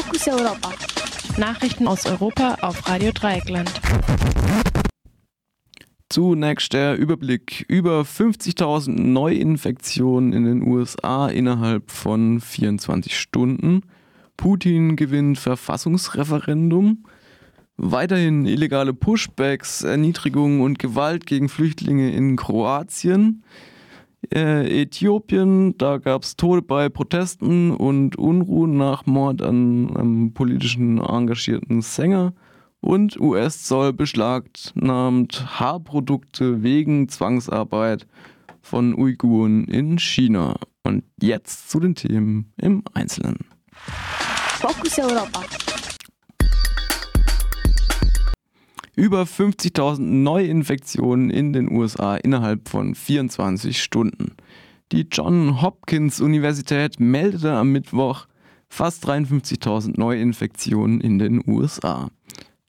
Fokus Europa. Nachrichten aus Europa auf Radio Dreieckland. Zunächst der Überblick. Über 50.000 Neuinfektionen in den USA innerhalb von 24 Stunden. Putin gewinnt Verfassungsreferendum. Weiterhin illegale Pushbacks, Erniedrigung und Gewalt gegen Flüchtlinge in Kroatien. Äh, Äthiopien, da gab es Tode bei Protesten und Unruhen nach Mord an einem politischen engagierten Sänger. Und US-Zoll beschlagnahmt Haarprodukte wegen Zwangsarbeit von Uiguren in China. Und jetzt zu den Themen im Einzelnen. Fokus Europa. Über 50.000 Neuinfektionen in den USA innerhalb von 24 Stunden. Die John Hopkins Universität meldete am Mittwoch fast 53.000 Neuinfektionen in den USA.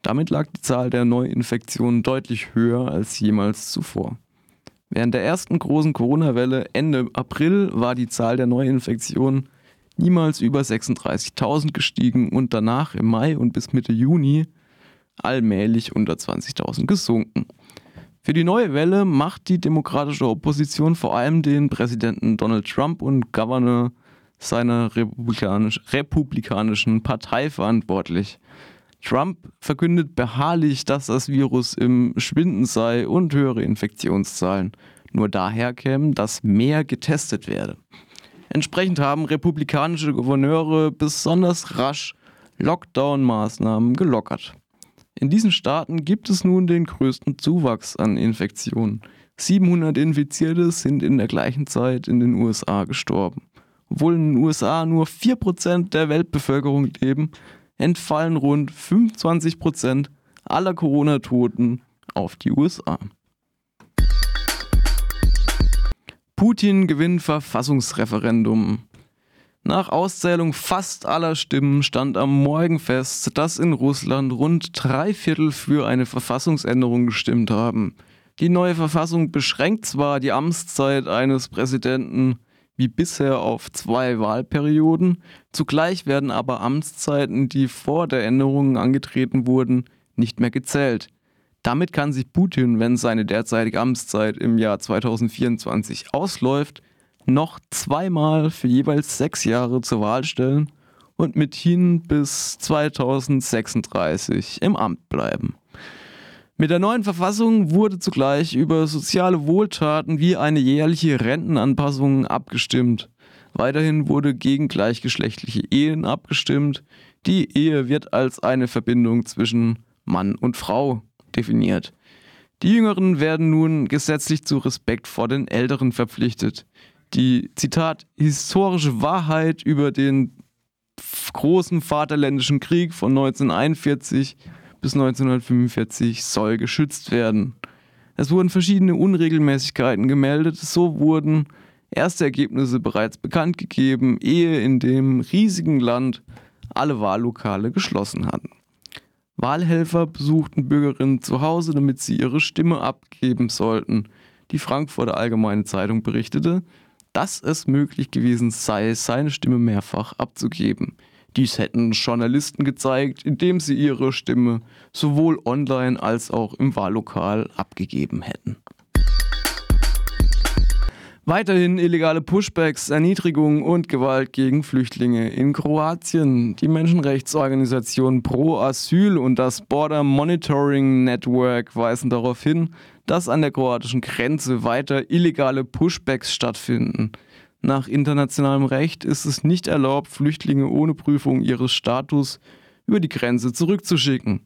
Damit lag die Zahl der Neuinfektionen deutlich höher als jemals zuvor. Während der ersten großen Corona-Welle Ende April war die Zahl der Neuinfektionen niemals über 36.000 gestiegen und danach im Mai und bis Mitte Juni allmählich unter 20.000 gesunken. Für die neue Welle macht die demokratische Opposition vor allem den Präsidenten Donald Trump und Governor seiner republikanisch, republikanischen Partei verantwortlich. Trump verkündet beharrlich, dass das Virus im Schwinden sei und höhere Infektionszahlen nur daher kämen, dass mehr getestet werde. Entsprechend haben republikanische Gouverneure besonders rasch Lockdown-Maßnahmen gelockert. In diesen Staaten gibt es nun den größten Zuwachs an Infektionen. 700 Infizierte sind in der gleichen Zeit in den USA gestorben. Obwohl in den USA nur 4% der Weltbevölkerung leben, entfallen rund 25% aller Corona-Toten auf die USA. Putin gewinnt Verfassungsreferendum. Nach Auszählung fast aller Stimmen stand am Morgen fest, dass in Russland rund drei Viertel für eine Verfassungsänderung gestimmt haben. Die neue Verfassung beschränkt zwar die Amtszeit eines Präsidenten wie bisher auf zwei Wahlperioden, zugleich werden aber Amtszeiten, die vor der Änderung angetreten wurden, nicht mehr gezählt. Damit kann sich Putin, wenn seine derzeitige Amtszeit im Jahr 2024 ausläuft, noch zweimal für jeweils sechs Jahre zur Wahl stellen und mithin bis 2036 im Amt bleiben. Mit der neuen Verfassung wurde zugleich über soziale Wohltaten wie eine jährliche Rentenanpassung abgestimmt. Weiterhin wurde gegen gleichgeschlechtliche Ehen abgestimmt. Die Ehe wird als eine Verbindung zwischen Mann und Frau definiert. Die Jüngeren werden nun gesetzlich zu Respekt vor den Älteren verpflichtet die, Zitat, historische Wahrheit über den großen Vaterländischen Krieg von 1941 bis 1945 soll geschützt werden. Es wurden verschiedene Unregelmäßigkeiten gemeldet, so wurden erste Ergebnisse bereits bekannt gegeben, ehe in dem riesigen Land alle Wahllokale geschlossen hatten. Wahlhelfer besuchten Bürgerinnen zu Hause, damit sie ihre Stimme abgeben sollten. Die Frankfurter Allgemeine Zeitung berichtete, dass es möglich gewesen sei, seine Stimme mehrfach abzugeben. Dies hätten Journalisten gezeigt, indem sie ihre Stimme sowohl online als auch im Wahllokal abgegeben hätten. Weiterhin illegale Pushbacks, Erniedrigung und Gewalt gegen Flüchtlinge in Kroatien. Die Menschenrechtsorganisation Pro Asyl und das Border Monitoring Network weisen darauf hin, dass an der kroatischen Grenze weiter illegale Pushbacks stattfinden. Nach internationalem Recht ist es nicht erlaubt, Flüchtlinge ohne Prüfung ihres Status über die Grenze zurückzuschicken.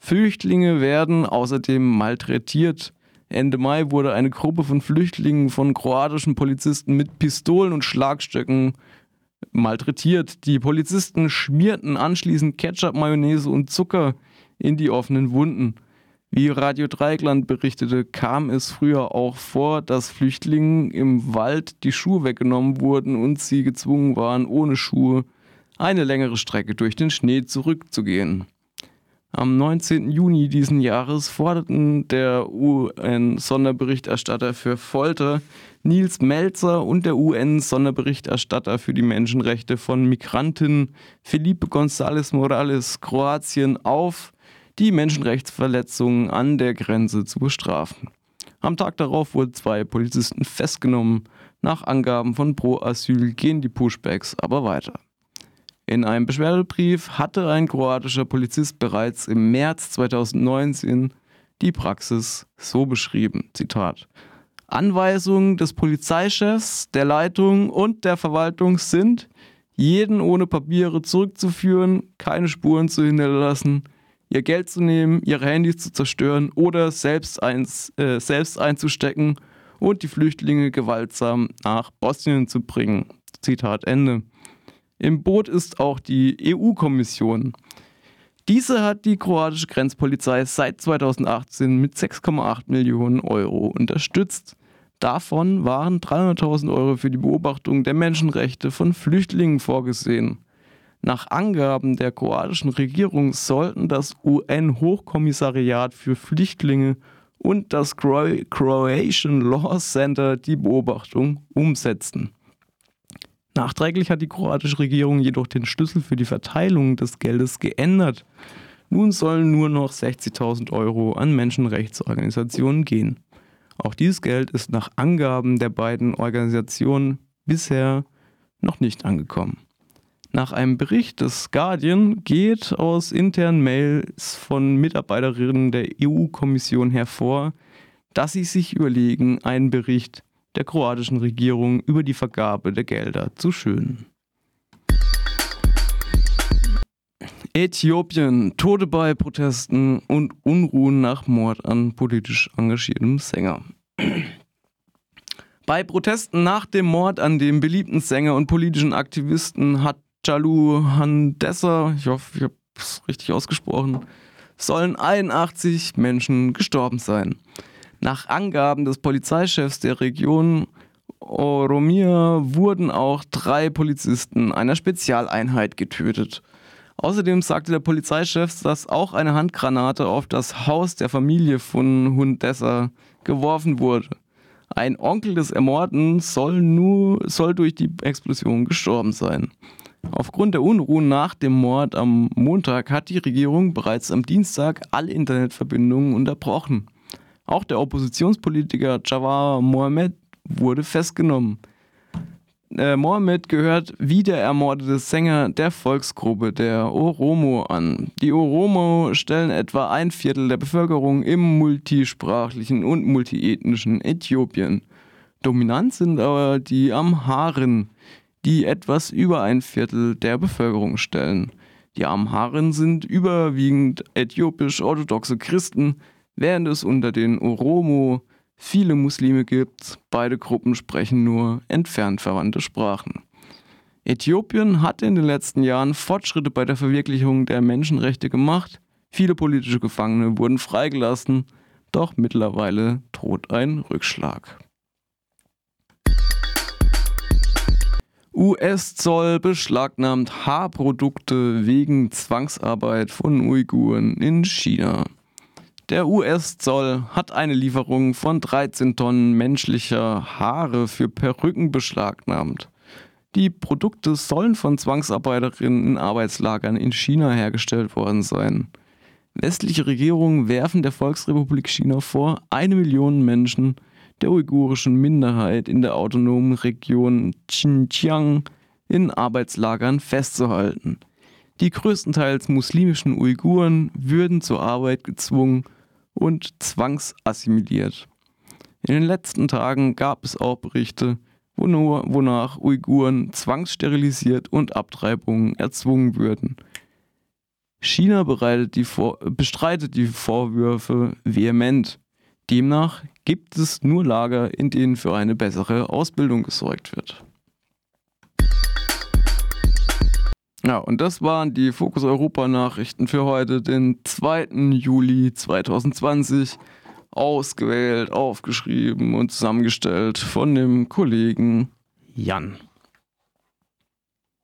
Flüchtlinge werden außerdem malträtiert. Ende Mai wurde eine Gruppe von Flüchtlingen von kroatischen Polizisten mit Pistolen und Schlagstöcken malträtiert. Die Polizisten schmierten anschließend Ketchup, Mayonnaise und Zucker in die offenen Wunden. Wie Radio Dreieckland berichtete, kam es früher auch vor, dass Flüchtlingen im Wald die Schuhe weggenommen wurden und sie gezwungen waren, ohne Schuhe eine längere Strecke durch den Schnee zurückzugehen. Am 19. Juni diesen Jahres forderten der UN-Sonderberichterstatter für Folter Nils Melzer und der UN-Sonderberichterstatter für die Menschenrechte von Migranten Felipe González Morales Kroatien auf, die Menschenrechtsverletzungen an der Grenze zu bestrafen. Am Tag darauf wurden zwei Polizisten festgenommen. Nach Angaben von Pro Asyl gehen die Pushbacks aber weiter. In einem Beschwerdebrief hatte ein kroatischer Polizist bereits im März 2019 die Praxis so beschrieben. Zitat. Anweisungen des Polizeichefs, der Leitung und der Verwaltung sind, jeden ohne Papiere zurückzuführen, keine Spuren zu hinterlassen, ihr Geld zu nehmen, ihre Handys zu zerstören oder selbst, eins, äh, selbst einzustecken und die Flüchtlinge gewaltsam nach Bosnien zu bringen. Zitat Ende. Im Boot ist auch die EU-Kommission. Diese hat die kroatische Grenzpolizei seit 2018 mit 6,8 Millionen Euro unterstützt. Davon waren 300.000 Euro für die Beobachtung der Menschenrechte von Flüchtlingen vorgesehen. Nach Angaben der kroatischen Regierung sollten das UN-Hochkommissariat für Flüchtlinge und das Croatian Law Center die Beobachtung umsetzen. Nachträglich hat die kroatische Regierung jedoch den Schlüssel für die Verteilung des Geldes geändert. Nun sollen nur noch 60.000 Euro an Menschenrechtsorganisationen gehen. Auch dieses Geld ist nach Angaben der beiden Organisationen bisher noch nicht angekommen. Nach einem Bericht des Guardian geht aus internen Mails von Mitarbeiterinnen der EU-Kommission hervor, dass sie sich überlegen, einen Bericht der kroatischen Regierung über die Vergabe der Gelder zu schönen. Äthiopien, Tote bei Protesten und Unruhen nach Mord an politisch engagiertem Sänger. Bei Protesten nach dem Mord an dem beliebten Sänger und politischen Aktivisten hat Jalu Handessa, ich hoffe, ich habe es richtig ausgesprochen, sollen 81 Menschen gestorben sein. Nach Angaben des Polizeichefs der Region Oromia wurden auch drei Polizisten einer Spezialeinheit getötet. Außerdem sagte der Polizeichef, dass auch eine Handgranate auf das Haus der Familie von Hundessa geworfen wurde. Ein Onkel des Ermordeten soll, nur, soll durch die Explosion gestorben sein. Aufgrund der Unruhen nach dem Mord am Montag hat die Regierung bereits am Dienstag alle Internetverbindungen unterbrochen. Auch der Oppositionspolitiker Jawar Mohammed wurde festgenommen. Äh, Mohammed gehört wie der ermordete Sänger der Volksgruppe der Oromo an. Die Oromo stellen etwa ein Viertel der Bevölkerung im multisprachlichen und multiethnischen Äthiopien. Dominant sind aber die Amharen, die etwas über ein Viertel der Bevölkerung stellen. Die Amharen sind überwiegend äthiopisch-orthodoxe Christen, während es unter den Oromo viele Muslime gibt. Beide Gruppen sprechen nur entfernt verwandte Sprachen. Äthiopien hat in den letzten Jahren Fortschritte bei der Verwirklichung der Menschenrechte gemacht. Viele politische Gefangene wurden freigelassen, doch mittlerweile droht ein Rückschlag. US-Zoll beschlagnahmt Haarprodukte wegen Zwangsarbeit von Uiguren in China. Der US-Zoll hat eine Lieferung von 13 Tonnen menschlicher Haare für Perücken beschlagnahmt. Die Produkte sollen von Zwangsarbeiterinnen in Arbeitslagern in China hergestellt worden sein. Westliche Regierungen werfen der Volksrepublik China vor, eine Million Menschen der uigurischen Minderheit in der autonomen Region Xinjiang in Arbeitslagern festzuhalten. Die größtenteils muslimischen Uiguren würden zur Arbeit gezwungen und zwangsassimiliert. In den letzten Tagen gab es auch Berichte, wonach Uiguren zwangssterilisiert und Abtreibungen erzwungen würden. China die bestreitet die Vorwürfe vehement. Demnach gibt es nur Lager, in denen für eine bessere Ausbildung gesorgt wird. Ja, und das waren die Fokus Europa Nachrichten für heute, den 2. Juli 2020. Ausgewählt, aufgeschrieben und zusammengestellt von dem Kollegen Jan.